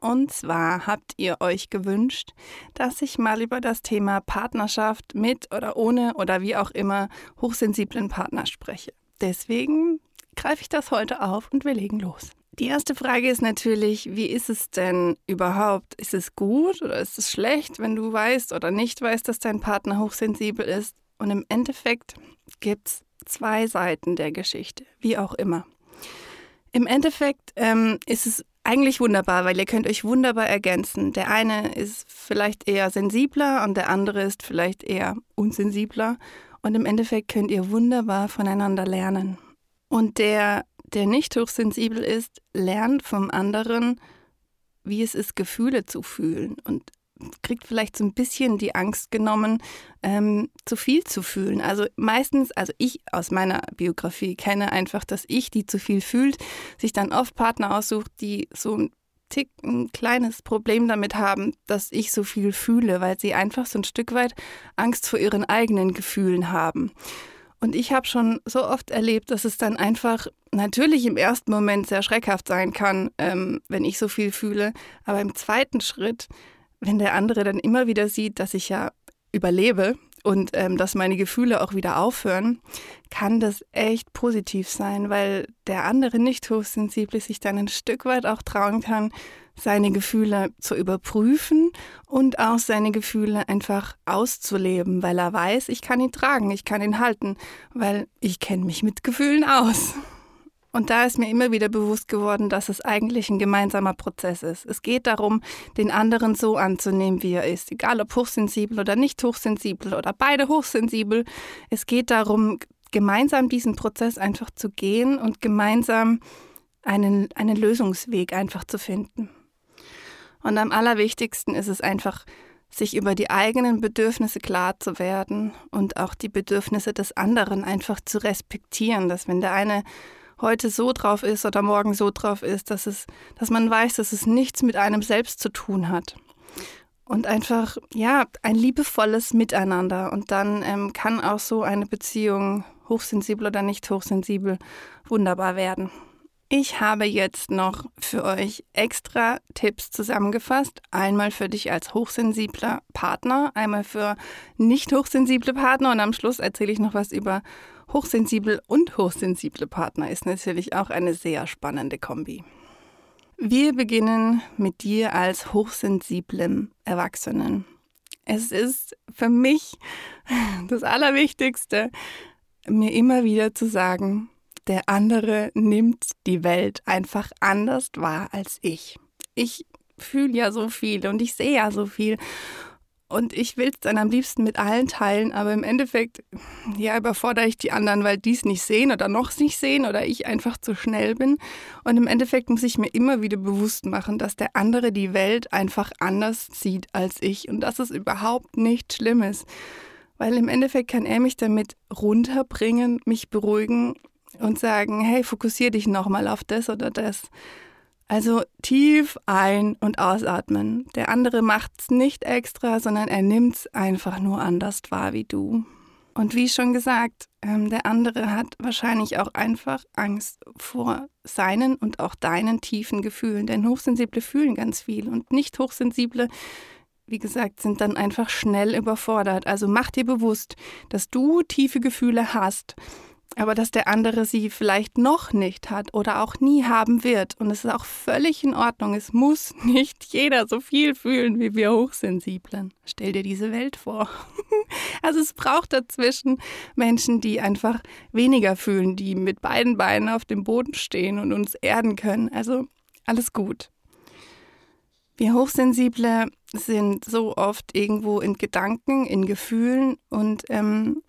und zwar habt ihr euch gewünscht, dass ich mal über das Thema Partnerschaft mit oder ohne oder wie auch immer hochsensiblen Partner spreche. Deswegen greife ich das heute auf und wir legen los. Die erste Frage ist natürlich, wie ist es denn überhaupt? Ist es gut oder ist es schlecht, wenn du weißt oder nicht weißt, dass dein Partner hochsensibel ist? Und im Endeffekt gibt es zwei Seiten der Geschichte, wie auch immer. Im Endeffekt ähm, ist es eigentlich wunderbar, weil ihr könnt euch wunderbar ergänzen. Der eine ist vielleicht eher sensibler und der andere ist vielleicht eher unsensibler. Und im Endeffekt könnt ihr wunderbar voneinander lernen. Und der, der nicht hochsensibel ist, lernt vom anderen, wie es ist, Gefühle zu fühlen und kriegt vielleicht so ein bisschen die Angst genommen, ähm, zu viel zu fühlen. Also meistens, also ich aus meiner Biografie kenne einfach, dass ich, die zu viel fühlt, sich dann oft Partner aussucht, die so ein Tick, ein kleines Problem damit haben, dass ich so viel fühle, weil sie einfach so ein Stück weit Angst vor ihren eigenen Gefühlen haben. Und ich habe schon so oft erlebt, dass es dann einfach natürlich im ersten Moment sehr schreckhaft sein kann, ähm, wenn ich so viel fühle. Aber im zweiten Schritt wenn der andere dann immer wieder sieht, dass ich ja überlebe und ähm, dass meine Gefühle auch wieder aufhören, kann das echt positiv sein, weil der andere nicht hochsensibel sich dann ein Stück weit auch trauen kann, seine Gefühle zu überprüfen und auch seine Gefühle einfach auszuleben, weil er weiß, ich kann ihn tragen, ich kann ihn halten, weil ich kenne mich mit Gefühlen aus. Und da ist mir immer wieder bewusst geworden, dass es eigentlich ein gemeinsamer Prozess ist. Es geht darum, den anderen so anzunehmen, wie er ist, egal ob hochsensibel oder nicht hochsensibel oder beide hochsensibel. Es geht darum, gemeinsam diesen Prozess einfach zu gehen und gemeinsam einen, einen Lösungsweg einfach zu finden. Und am allerwichtigsten ist es einfach, sich über die eigenen Bedürfnisse klar zu werden und auch die Bedürfnisse des anderen einfach zu respektieren, dass wenn der eine heute so drauf ist oder morgen so drauf ist, dass es, dass man weiß, dass es nichts mit einem selbst zu tun hat. Und einfach, ja, ein liebevolles Miteinander. Und dann ähm, kann auch so eine Beziehung, hochsensibel oder nicht hochsensibel, wunderbar werden. Ich habe jetzt noch für euch extra Tipps zusammengefasst. Einmal für dich als hochsensibler Partner, einmal für nicht hochsensible Partner und am Schluss erzähle ich noch was über hochsensibel und hochsensible Partner. Ist natürlich auch eine sehr spannende Kombi. Wir beginnen mit dir als hochsensiblem Erwachsenen. Es ist für mich das Allerwichtigste, mir immer wieder zu sagen, der andere nimmt die Welt einfach anders wahr als ich. Ich fühle ja so viel und ich sehe ja so viel. Und ich will es dann am liebsten mit allen teilen, aber im Endeffekt, ja, überfordere ich die anderen, weil die es nicht sehen oder noch nicht sehen oder ich einfach zu schnell bin. Und im Endeffekt muss ich mir immer wieder bewusst machen, dass der andere die Welt einfach anders sieht als ich und dass es überhaupt nicht schlimm ist. Weil im Endeffekt kann er mich damit runterbringen, mich beruhigen und sagen, hey, fokussier dich nochmal auf das oder das. Also tief ein- und ausatmen. Der andere macht es nicht extra, sondern er nimmt es einfach nur anders wahr wie du. Und wie schon gesagt, ähm, der andere hat wahrscheinlich auch einfach Angst vor seinen und auch deinen tiefen Gefühlen. Denn Hochsensible fühlen ganz viel und nicht Hochsensible, wie gesagt, sind dann einfach schnell überfordert. Also mach dir bewusst, dass du tiefe Gefühle hast aber dass der andere sie vielleicht noch nicht hat oder auch nie haben wird. Und es ist auch völlig in Ordnung. Es muss nicht jeder so viel fühlen wie wir Hochsensiblen. Stell dir diese Welt vor. Also es braucht dazwischen Menschen, die einfach weniger fühlen, die mit beiden Beinen auf dem Boden stehen und uns erden können. Also alles gut. Wir Hochsensible sind so oft irgendwo in Gedanken, in Gefühlen und ähm,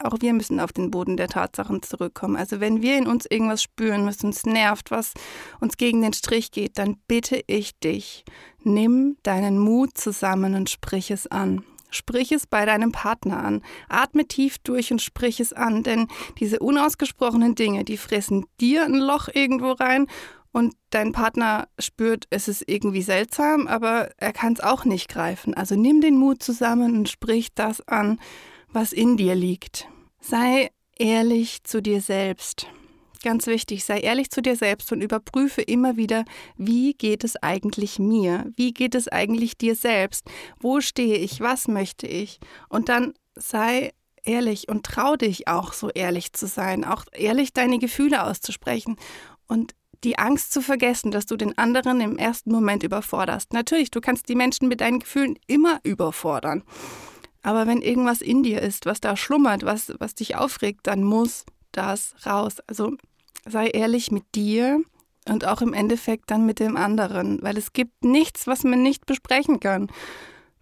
auch wir müssen auf den Boden der Tatsachen zurückkommen. Also wenn wir in uns irgendwas spüren, was uns nervt, was uns gegen den Strich geht, dann bitte ich dich, nimm deinen Mut zusammen und sprich es an. Sprich es bei deinem Partner an. Atme tief durch und sprich es an, denn diese unausgesprochenen Dinge, die fressen dir ein Loch irgendwo rein und dein Partner spürt, es ist irgendwie seltsam, aber er kann es auch nicht greifen. Also nimm den Mut zusammen und sprich das an, was in dir liegt. Sei ehrlich zu dir selbst. Ganz wichtig, sei ehrlich zu dir selbst und überprüfe immer wieder, wie geht es eigentlich mir? Wie geht es eigentlich dir selbst? Wo stehe ich? Was möchte ich? Und dann sei ehrlich und trau dich auch so ehrlich zu sein, auch ehrlich deine Gefühle auszusprechen und die Angst zu vergessen, dass du den anderen im ersten Moment überforderst. Natürlich, du kannst die Menschen mit deinen Gefühlen immer überfordern. Aber wenn irgendwas in dir ist, was da schlummert, was, was dich aufregt, dann muss das raus. Also sei ehrlich mit dir und auch im Endeffekt dann mit dem anderen, weil es gibt nichts, was man nicht besprechen kann.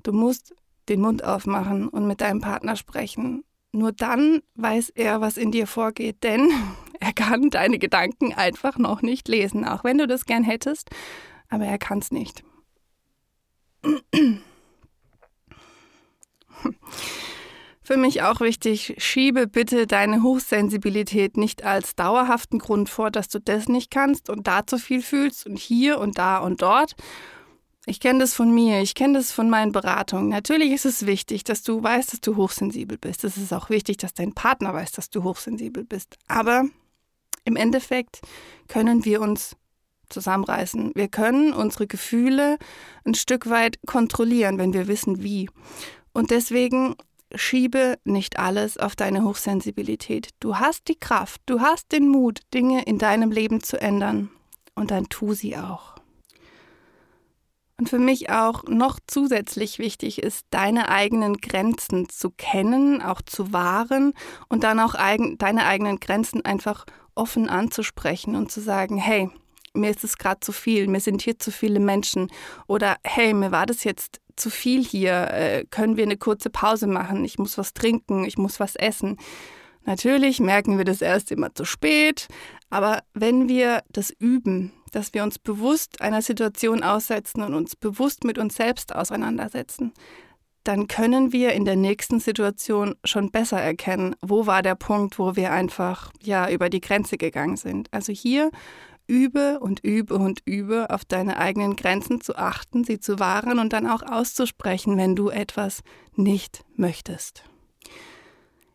Du musst den Mund aufmachen und mit deinem Partner sprechen. Nur dann weiß er, was in dir vorgeht, denn er kann deine Gedanken einfach noch nicht lesen, auch wenn du das gern hättest, aber er kann es nicht. Für mich auch wichtig, schiebe bitte deine Hochsensibilität nicht als dauerhaften Grund vor, dass du das nicht kannst und da zu viel fühlst und hier und da und dort. Ich kenne das von mir, ich kenne das von meinen Beratungen. Natürlich ist es wichtig, dass du weißt, dass du hochsensibel bist. Es ist auch wichtig, dass dein Partner weiß, dass du hochsensibel bist. Aber im Endeffekt können wir uns zusammenreißen. Wir können unsere Gefühle ein Stück weit kontrollieren, wenn wir wissen, wie. Und deswegen schiebe nicht alles auf deine Hochsensibilität. Du hast die Kraft, du hast den Mut, Dinge in deinem Leben zu ändern. Und dann tu sie auch. Und für mich auch noch zusätzlich wichtig ist, deine eigenen Grenzen zu kennen, auch zu wahren und dann auch eigen, deine eigenen Grenzen einfach offen anzusprechen und zu sagen, hey, mir ist es gerade zu viel, mir sind hier zu viele Menschen oder hey, mir war das jetzt zu viel hier, äh, können wir eine kurze Pause machen, ich muss was trinken, ich muss was essen. Natürlich merken wir das erst immer zu spät, aber wenn wir das üben, dass wir uns bewusst einer Situation aussetzen und uns bewusst mit uns selbst auseinandersetzen, dann können wir in der nächsten Situation schon besser erkennen, wo war der Punkt, wo wir einfach ja über die Grenze gegangen sind. Also hier übe und übe und übe, auf deine eigenen Grenzen zu achten, sie zu wahren und dann auch auszusprechen, wenn du etwas nicht möchtest.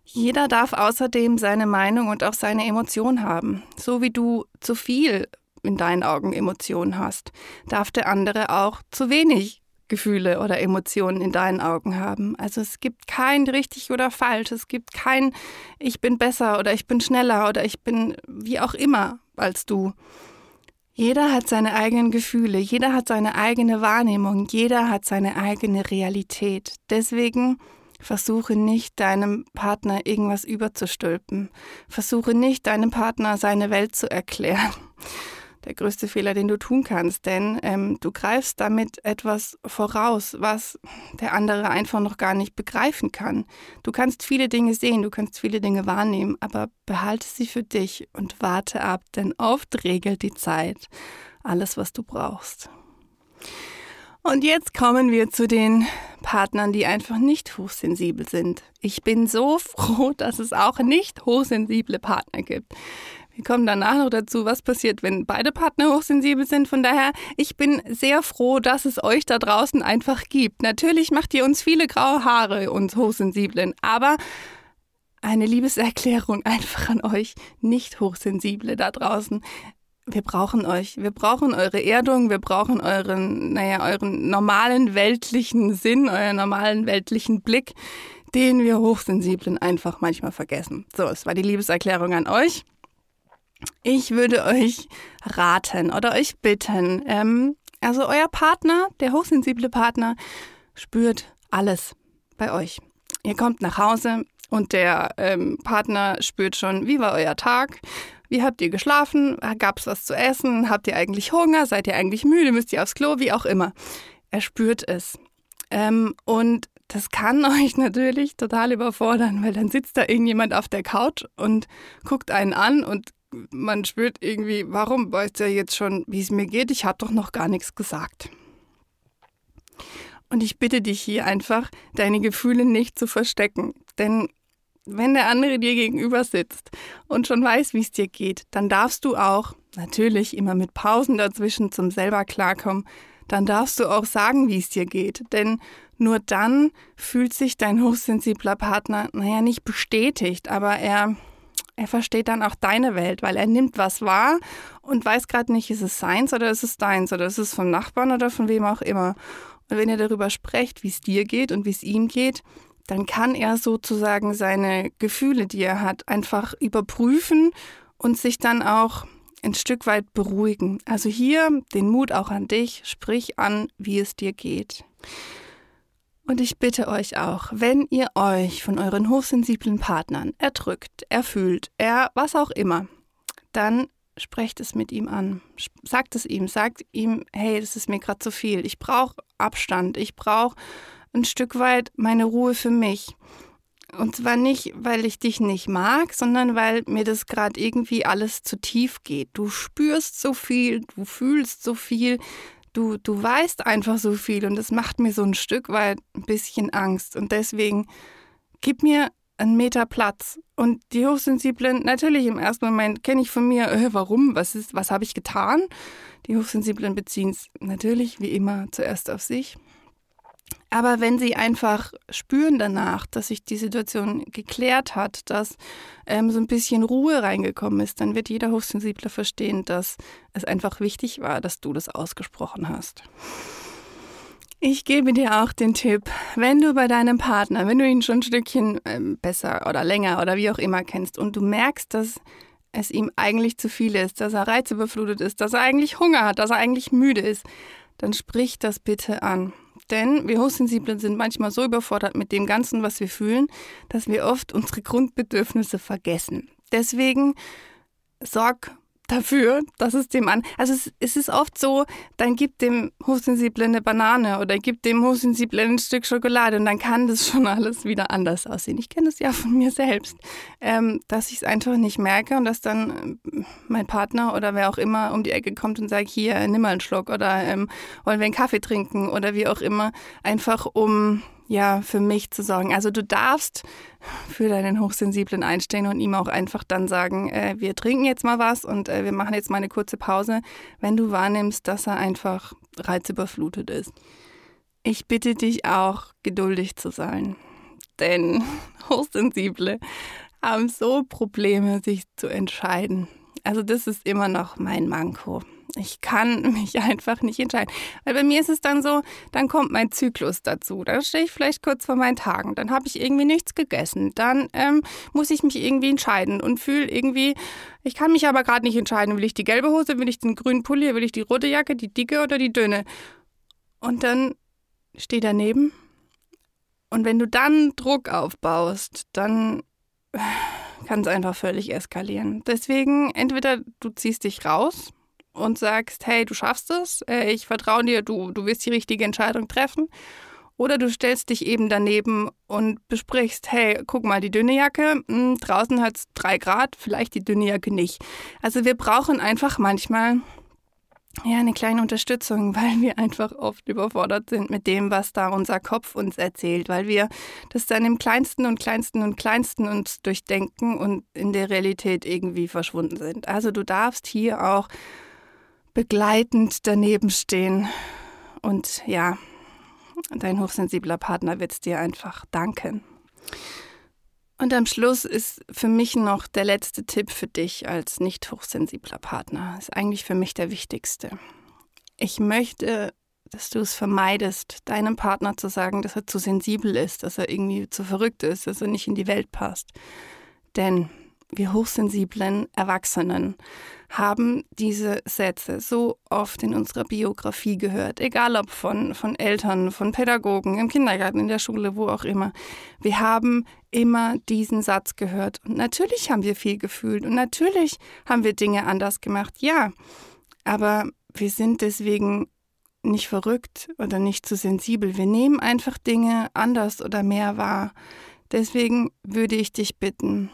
Jeder darf außerdem seine Meinung und auch seine Emotion haben. So wie du zu viel in deinen Augen Emotionen hast, darf der andere auch zu wenig Gefühle oder Emotionen in deinen Augen haben. Also es gibt kein richtig oder falsch, es gibt kein ich bin besser oder ich bin schneller oder ich bin wie auch immer als du. Jeder hat seine eigenen Gefühle, jeder hat seine eigene Wahrnehmung, jeder hat seine eigene Realität. Deswegen versuche nicht deinem Partner irgendwas überzustülpen. Versuche nicht deinem Partner seine Welt zu erklären der größte Fehler, den du tun kannst, denn ähm, du greifst damit etwas voraus, was der andere einfach noch gar nicht begreifen kann. Du kannst viele Dinge sehen, du kannst viele Dinge wahrnehmen, aber behalte sie für dich und warte ab, denn oft regelt die Zeit alles, was du brauchst. Und jetzt kommen wir zu den Partnern, die einfach nicht hochsensibel sind. Ich bin so froh, dass es auch nicht hochsensible Partner gibt. Wir kommen danach noch dazu, was passiert, wenn beide Partner hochsensibel sind. Von daher, ich bin sehr froh, dass es euch da draußen einfach gibt. Natürlich macht ihr uns viele graue Haare, uns Hochsensiblen, aber eine Liebeserklärung einfach an euch, nicht Hochsensible da draußen. Wir brauchen euch. Wir brauchen eure Erdung. Wir brauchen euren, naja, euren normalen weltlichen Sinn, euren normalen weltlichen Blick, den wir Hochsensiblen einfach manchmal vergessen. So, es war die Liebeserklärung an euch. Ich würde euch raten oder euch bitten, ähm, also euer Partner, der hochsensible Partner, spürt alles bei euch. Ihr kommt nach Hause und der ähm, Partner spürt schon, wie war euer Tag? Wie habt ihr geschlafen? Gab es was zu essen? Habt ihr eigentlich Hunger? Seid ihr eigentlich müde? Müsst ihr aufs Klo? Wie auch immer. Er spürt es. Ähm, und das kann euch natürlich total überfordern, weil dann sitzt da irgendjemand auf der Couch und guckt einen an und man spürt irgendwie, warum weiß er jetzt schon, wie es mir geht? Ich habe doch noch gar nichts gesagt. Und ich bitte dich hier einfach, deine Gefühle nicht zu verstecken. Denn wenn der andere dir gegenüber sitzt und schon weiß, wie es dir geht, dann darfst du auch, natürlich immer mit Pausen dazwischen zum selber klarkommen, dann darfst du auch sagen, wie es dir geht. Denn nur dann fühlt sich dein hochsensibler Partner, naja, nicht bestätigt, aber er, er versteht dann auch deine Welt, weil er nimmt was wahr und weiß gerade nicht, ist es seins oder ist es deins oder ist es vom Nachbarn oder von wem auch immer. Und wenn ihr darüber sprecht, wie es dir geht und wie es ihm geht, dann kann er sozusagen seine Gefühle, die er hat, einfach überprüfen und sich dann auch ein Stück weit beruhigen. Also hier den Mut auch an dich, sprich an, wie es dir geht. Und ich bitte euch auch, wenn ihr euch von euren hochsensiblen Partnern erdrückt, erfühlt, er was auch immer, dann sprecht es mit ihm an. Sagt es ihm, sagt ihm, hey, das ist mir gerade zu viel. Ich brauche Abstand. Ich brauche ein Stück weit meine Ruhe für mich. Und zwar nicht, weil ich dich nicht mag, sondern weil mir das gerade irgendwie alles zu tief geht. Du spürst so viel, du fühlst so viel, du, du weißt einfach so viel und das macht mir so ein Stück weit ein bisschen Angst. Und deswegen gib mir einen Meter Platz. Und die Hochsensiblen, natürlich im ersten Moment kenne ich von mir, äh, warum, was was habe ich getan? Die Hochsensiblen beziehen es natürlich wie immer zuerst auf sich. Aber wenn sie einfach spüren danach, dass sich die Situation geklärt hat, dass ähm, so ein bisschen Ruhe reingekommen ist, dann wird jeder Hochsensible verstehen, dass es einfach wichtig war, dass du das ausgesprochen hast. Ich gebe dir auch den Tipp, wenn du bei deinem Partner, wenn du ihn schon ein Stückchen ähm, besser oder länger oder wie auch immer kennst und du merkst, dass es ihm eigentlich zu viel ist, dass er reizüberflutet ist, dass er eigentlich Hunger hat, dass er eigentlich müde ist, dann sprich das bitte an. Denn wir Hochsensiblen sind manchmal so überfordert mit dem Ganzen, was wir fühlen, dass wir oft unsere Grundbedürfnisse vergessen. Deswegen sorg dafür, dass es dem an. Also es, es, ist oft so, dann gibt dem Hochsensiblen eine Banane oder gibt dem Hochsensiblen ein Stück Schokolade und dann kann das schon alles wieder anders aussehen. Ich kenne das ja von mir selbst, ähm, dass ich es einfach nicht merke und dass dann äh, mein Partner oder wer auch immer um die Ecke kommt und sagt, hier, nimm mal einen Schluck oder ähm, wollen wir einen Kaffee trinken oder wie auch immer, einfach um ja, für mich zu sorgen. Also du darfst für deinen Hochsensiblen einstehen und ihm auch einfach dann sagen, äh, wir trinken jetzt mal was und äh, wir machen jetzt mal eine kurze Pause, wenn du wahrnimmst, dass er einfach reizüberflutet ist. Ich bitte dich auch, geduldig zu sein, denn Hochsensible haben so Probleme, sich zu entscheiden. Also das ist immer noch mein Manko. Ich kann mich einfach nicht entscheiden. Weil bei mir ist es dann so, dann kommt mein Zyklus dazu. Dann stehe ich vielleicht kurz vor meinen Tagen. Dann habe ich irgendwie nichts gegessen. Dann ähm, muss ich mich irgendwie entscheiden und fühle irgendwie, ich kann mich aber gerade nicht entscheiden. Will ich die gelbe Hose, will ich den grünen Pulli, will ich die rote Jacke, die dicke oder die dünne? Und dann stehe daneben. Und wenn du dann Druck aufbaust, dann kann es einfach völlig eskalieren. Deswegen entweder du ziehst dich raus und sagst, hey, du schaffst es, äh, ich vertraue dir, du, du wirst die richtige Entscheidung treffen. Oder du stellst dich eben daneben und besprichst, hey, guck mal, die dünne Jacke, hm, draußen hat es drei Grad, vielleicht die dünne Jacke nicht. Also wir brauchen einfach manchmal ja, eine kleine Unterstützung, weil wir einfach oft überfordert sind mit dem, was da unser Kopf uns erzählt, weil wir das dann im kleinsten und kleinsten und kleinsten uns durchdenken und in der Realität irgendwie verschwunden sind. Also du darfst hier auch begleitend daneben stehen. Und ja, dein hochsensibler Partner wird es dir einfach danken. Und am Schluss ist für mich noch der letzte Tipp für dich als nicht hochsensibler Partner. Ist eigentlich für mich der wichtigste. Ich möchte, dass du es vermeidest, deinem Partner zu sagen, dass er zu sensibel ist, dass er irgendwie zu verrückt ist, dass er nicht in die Welt passt. Denn wir hochsensiblen Erwachsenen haben diese Sätze so oft in unserer Biografie gehört, egal ob von, von Eltern, von Pädagogen, im Kindergarten, in der Schule, wo auch immer. Wir haben immer diesen Satz gehört. Und natürlich haben wir viel gefühlt und natürlich haben wir Dinge anders gemacht, ja. Aber wir sind deswegen nicht verrückt oder nicht zu sensibel. Wir nehmen einfach Dinge anders oder mehr wahr. Deswegen würde ich dich bitten,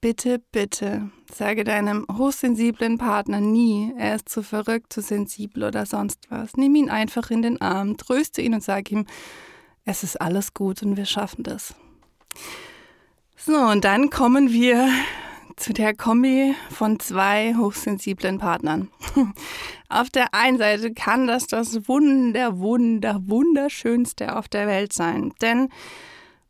bitte, bitte, sage deinem hochsensiblen Partner nie, er ist zu verrückt, zu sensibel oder sonst was. Nimm ihn einfach in den Arm, tröste ihn und sag ihm, es ist alles gut und wir schaffen das. So, und dann kommen wir zu der Kombi von zwei hochsensiblen Partnern. Auf der einen Seite kann das das Wunder, Wunder, Wunderschönste auf der Welt sein, denn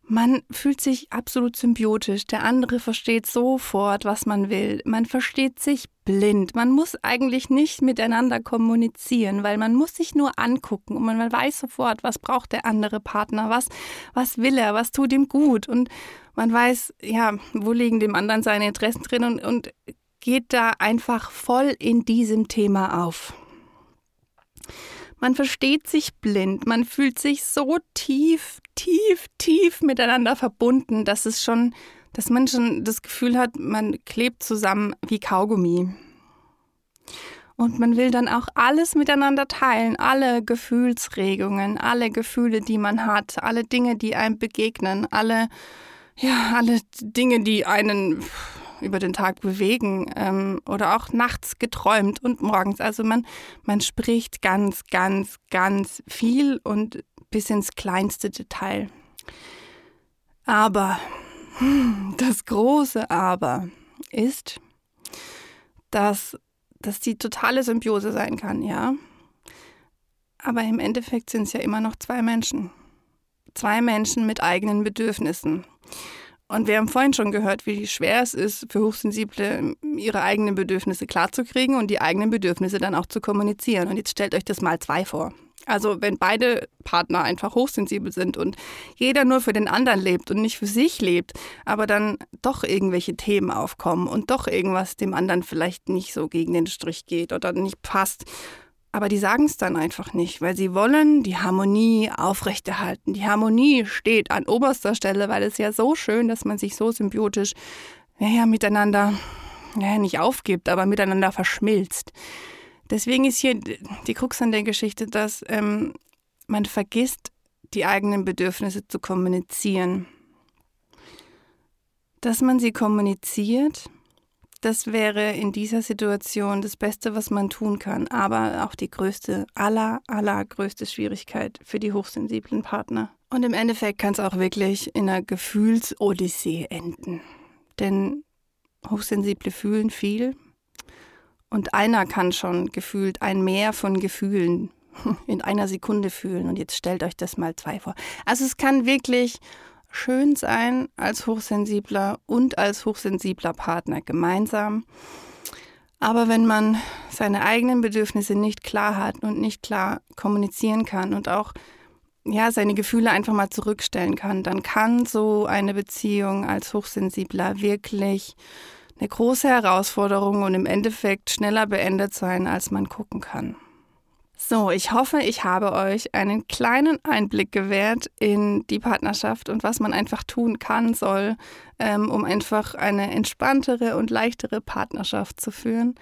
man fühlt sich absolut symbiotisch. Der andere versteht sofort, was man will. Man versteht sich blind. Man muss eigentlich nicht miteinander kommunizieren, weil man muss sich nur angucken und man weiß sofort, was braucht der andere Partner, was, was will er, was tut ihm gut. Und man weiß, ja, wo liegen dem anderen seine Interessen drin und, und geht da einfach voll in diesem Thema auf. Man versteht sich blind, man fühlt sich so tief, tief, tief miteinander verbunden, dass es schon, dass man schon das Gefühl hat, man klebt zusammen wie Kaugummi. Und man will dann auch alles miteinander teilen, alle Gefühlsregungen, alle Gefühle, die man hat, alle Dinge, die einem begegnen, alle, ja, alle Dinge, die einen über den Tag bewegen ähm, oder auch nachts geträumt und morgens. Also man, man spricht ganz, ganz, ganz viel und bis ins kleinste Detail. Aber, das große Aber ist, dass das die totale Symbiose sein kann, ja. Aber im Endeffekt sind es ja immer noch zwei Menschen. Zwei Menschen mit eigenen Bedürfnissen. Und wir haben vorhin schon gehört, wie schwer es ist, für Hochsensible ihre eigenen Bedürfnisse klarzukriegen und die eigenen Bedürfnisse dann auch zu kommunizieren. Und jetzt stellt euch das mal zwei vor. Also wenn beide Partner einfach hochsensibel sind und jeder nur für den anderen lebt und nicht für sich lebt, aber dann doch irgendwelche Themen aufkommen und doch irgendwas dem anderen vielleicht nicht so gegen den Strich geht oder nicht passt, aber die sagen es dann einfach nicht, weil sie wollen die Harmonie aufrechterhalten. Die Harmonie steht an oberster Stelle, weil es ja so schön, dass man sich so symbiotisch ja, miteinander ja, nicht aufgibt, aber miteinander verschmilzt. Deswegen ist hier die Krux an der Geschichte, dass ähm, man vergisst, die eigenen Bedürfnisse zu kommunizieren. Dass man sie kommuniziert, das wäre in dieser Situation das Beste, was man tun kann, aber auch die größte, aller, allergrößte Schwierigkeit für die hochsensiblen Partner. Und im Endeffekt kann es auch wirklich in einer Gefühlsodyssee enden. Denn Hochsensible fühlen viel und einer kann schon gefühlt ein Meer von Gefühlen in einer Sekunde fühlen. Und jetzt stellt euch das mal zwei vor. Also es kann wirklich schön sein als hochsensibler und als hochsensibler Partner gemeinsam. Aber wenn man seine eigenen Bedürfnisse nicht klar hat und nicht klar kommunizieren kann und auch ja, seine Gefühle einfach mal zurückstellen kann, dann kann so eine Beziehung als Hochsensibler wirklich eine große Herausforderung und im Endeffekt schneller beendet sein, als man gucken kann. So, ich hoffe, ich habe euch einen kleinen Einblick gewährt in die Partnerschaft und was man einfach tun kann, soll, ähm, um einfach eine entspanntere und leichtere Partnerschaft zu führen.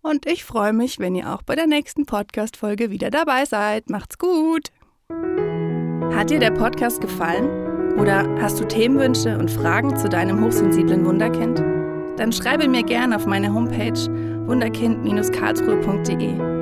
Und ich freue mich, wenn ihr auch bei der nächsten Podcast-Folge wieder dabei seid. Macht's gut! Hat dir der Podcast gefallen? Oder hast du Themenwünsche und Fragen zu deinem hochsensiblen Wunderkind? Dann schreibe mir gerne auf meine Homepage wunderkind-karlsruhe.de